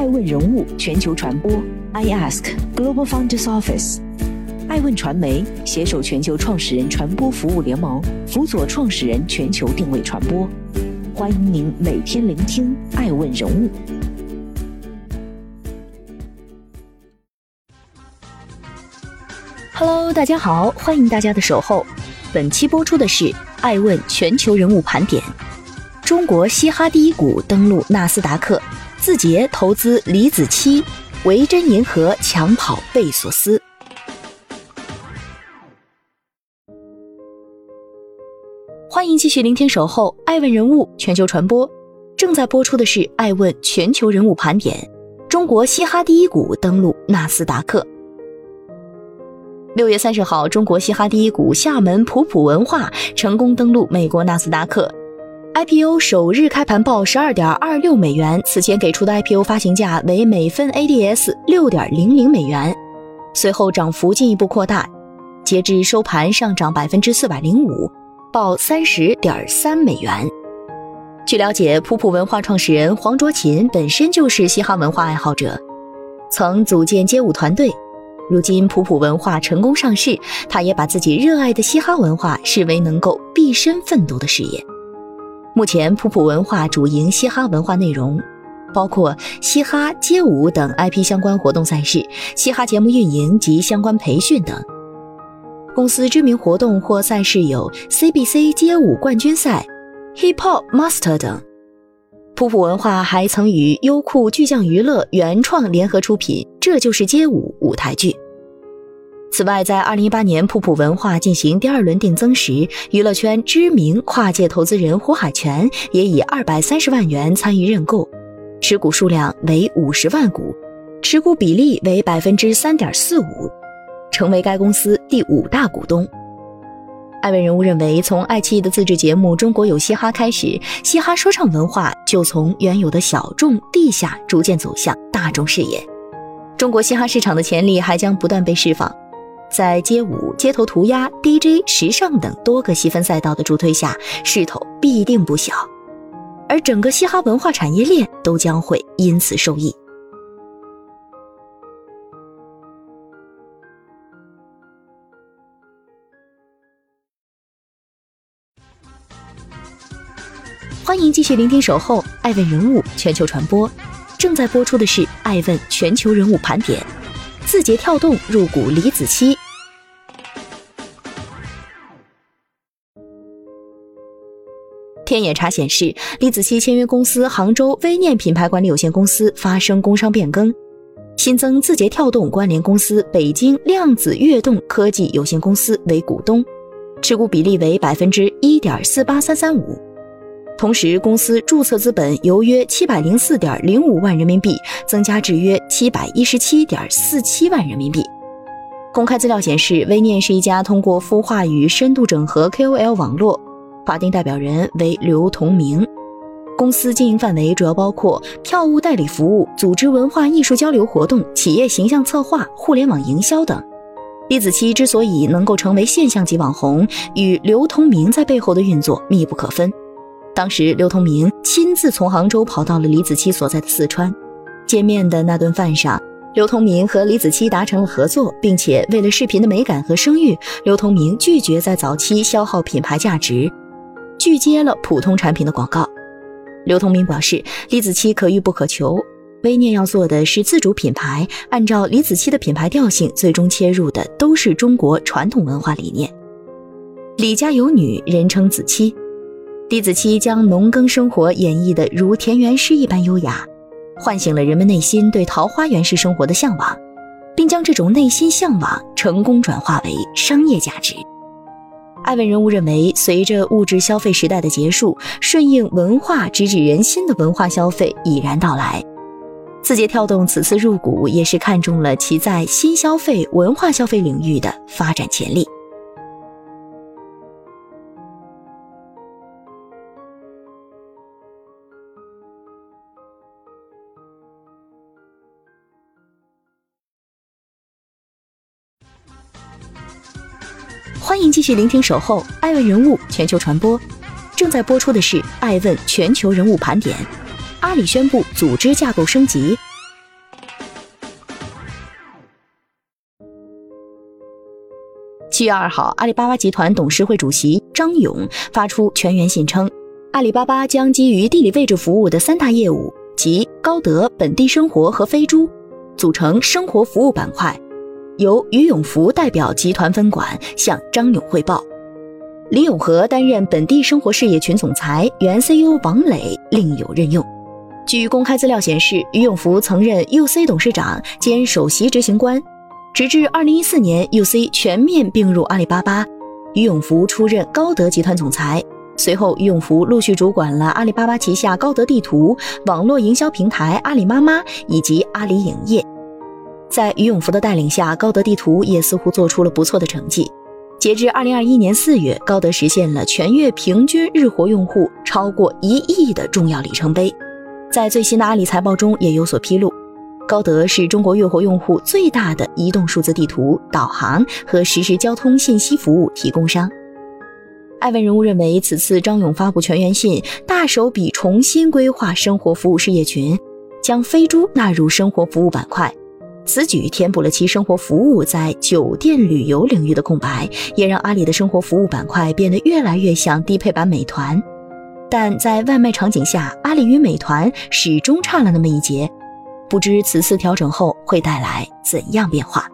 爱问人物全球传播，I Ask Global Founders Office，爱问传媒携手全球创始人传播服务联盟，辅佐创始人全球定位传播。欢迎您每天聆听爱问人物。Hello，大家好，欢迎大家的守候。本期播出的是爱问全球人物盘点。中国嘻哈第一股登陆纳斯达克。字节投资李子柒，维珍银河抢跑贝索斯。欢迎继续聆听《守候爱问人物全球传播》，正在播出的是《爱问全球人物盘点》。中国嘻哈第一股登陆纳斯达克。六月三十号，中国嘻哈第一股厦门普普文化成功登陆美国纳斯达克。IPO 首日开盘报十二点二六美元，此前给出的 IPO 发行价为每份 ADS 六点零零美元。随后涨幅进一步扩大，截至收盘上涨百分之四百零五，报三十点三美元。据了解，普普文化创始人黄卓琴本身就是嘻哈文化爱好者，曾组建街舞团队。如今普普文化成功上市，他也把自己热爱的嘻哈文化视为能够毕生奋斗的事业。目前，普普文化主营嘻哈文化内容，包括嘻哈、街舞等 IP 相关活动赛事、嘻哈节目运营及相关培训等。公司知名活动或赛事有 CBC 街舞冠军赛、Hip Hop Master 等。普普文化还曾与优酷巨匠娱乐原创联合出品《这就是街舞》舞台剧。此外，在二零一八年，普普文化进行第二轮定增时，娱乐圈知名跨界投资人胡海泉也以二百三十万元参与认购，持股数量为五十万股，持股比例为百分之三点四五，成为该公司第五大股东。艾问人物认为，从爱奇艺的自制节目《中国有嘻哈》开始，嘻哈说唱文化就从原有的小众地下逐渐走向大众视野，中国嘻哈市场的潜力还将不断被释放。在街舞、街头涂鸦、DJ、时尚等多个细分赛道的助推下，势头必定不小，而整个嘻哈文化产业链都将会因此受益。欢迎继续聆听《守候爱问人物全球传播》，正在播出的是《爱问全球人物盘点》。字节跳动入股李子柒。天眼查显示，李子柒签约公司杭州微念品牌管理有限公司发生工商变更，新增字节跳动关联公司北京量子跃动科技有限公司为股东，持股比例为百分之一点四八三三五。同时，公司注册资本由约七百零四点零五万人民币增加至约七百一十七点四七万人民币。公开资料显示，微念是一家通过孵化与深度整合 KOL 网络，法定代表人为刘同明。公司经营范围主要包括票务代理服务、组织文化艺术交流活动、企业形象策划、互联网营销等。李子柒之所以能够成为现象级网红，与刘同明在背后的运作密不可分。当时，刘同明亲自从杭州跑到了李子柒所在的四川。见面的那顿饭上，刘同明和李子柒达成了合作，并且为了视频的美感和声誉，刘同明拒绝在早期消耗品牌价值，拒接了普通产品的广告。刘同明表示，李子柒可遇不可求，微念要做的是自主品牌，按照李子柒的品牌调性，最终切入的都是中国传统文化理念。李家有女，人称子柒。李子柒将农耕生活演绎得如田园诗一般优雅，唤醒了人们内心对桃花源式生活的向往，并将这种内心向往成功转化为商业价值。艾问人物认为，随着物质消费时代的结束，顺应文化直指人心的文化消费已然到来。字节跳动此次入股，也是看中了其在新消费、文化消费领域的发展潜力。继续聆听守候爱问人物全球传播正在播出的是爱问全球人物盘点。阿里宣布组织架构升级。七月二号阿里巴巴集团董事会主席张勇发出全员信称。阿里巴巴将基于地理位置服务的三大业务即高德本地生活和飞猪组成生活服务板块。由于永福代表集团分管，向张勇汇报。李永和担任本地生活事业群总裁，原 CEO 王磊另有任用。据公开资料显示，于永福曾任 UC 董事长兼首席执行官，直至2014年 UC 全面并入阿里巴巴，于永福出任高德集团总裁。随后，于永福陆续主管了阿里巴巴旗下高德地图、网络营销平台阿里妈妈以及阿里影业。在于永福的带领下，高德地图也似乎做出了不错的成绩。截至二零二一年四月，高德实现了全月平均日活用户超过一亿的重要里程碑。在最新的阿里财报中也有所披露，高德是中国月活用户最大的移动数字地图、导航和实时交通信息服务提供商。艾文人物认为，此次张勇发布全员信，大手笔重新规划生活服务事业群，将飞猪纳入生活服务板块。此举填补了其生活服务在酒店旅游领域的空白，也让阿里的生活服务板块变得越来越像低配版美团。但在外卖场景下，阿里与美团始终差了那么一截。不知此次调整后会带来怎样变化？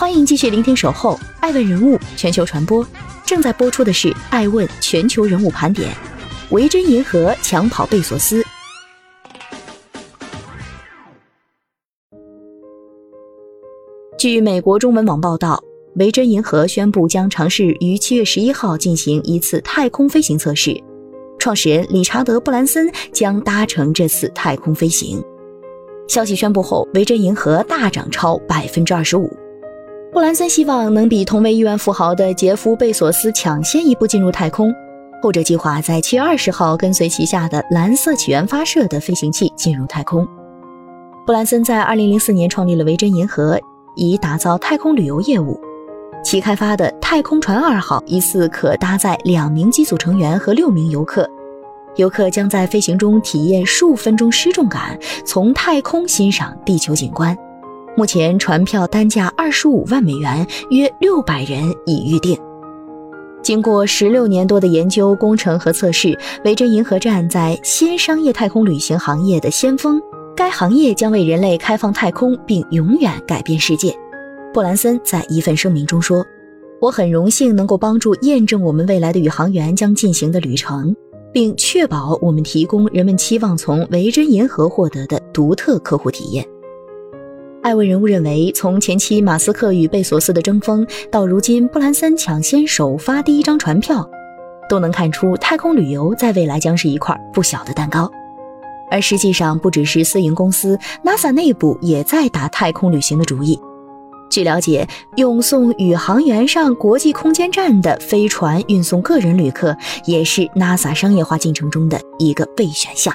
欢迎继续聆听《守候》，爱问人物全球传播，正在播出的是《爱问全球人物盘点》。维珍银河抢跑贝索斯。据美国中文网报道，维珍银河宣布将尝试于七月十一号进行一次太空飞行测试，创始人理查德·布兰森将搭乘这次太空飞行。消息宣布后，维珍银河大涨超百分之二十五。布兰森希望能比同为亿万富豪的杰夫·贝索斯抢先一步进入太空，后者计划在七月二十号跟随旗下的蓝色起源发射的飞行器进入太空。布兰森在二零零四年创立了维珍银河，以打造太空旅游业务。其开发的太空船二号疑似可搭载两名机组成员和六名游客，游客将在飞行中体验数分钟失重感，从太空欣赏地球景观。目前船票单价二十五万美元，约六百人已预定。经过十六年多的研究、工程和测试，维珍银河站在新商业太空旅行行业的先锋。该行业将为人类开放太空，并永远改变世界。布兰森在一份声明中说：“我很荣幸能够帮助验证我们未来的宇航员将进行的旅程，并确保我们提供人们期望从维珍银河获得的独特客户体验。”艾问人物认为，从前期马斯克与贝索斯的争锋，到如今布兰森抢先首发第一张船票，都能看出太空旅游在未来将是一块不小的蛋糕。而实际上，不只是私营公司，NASA 内部也在打太空旅行的主意。据了解，用送宇航员上国际空间站的飞船运送个人旅客，也是 NASA 商业化进程中的一个备选项。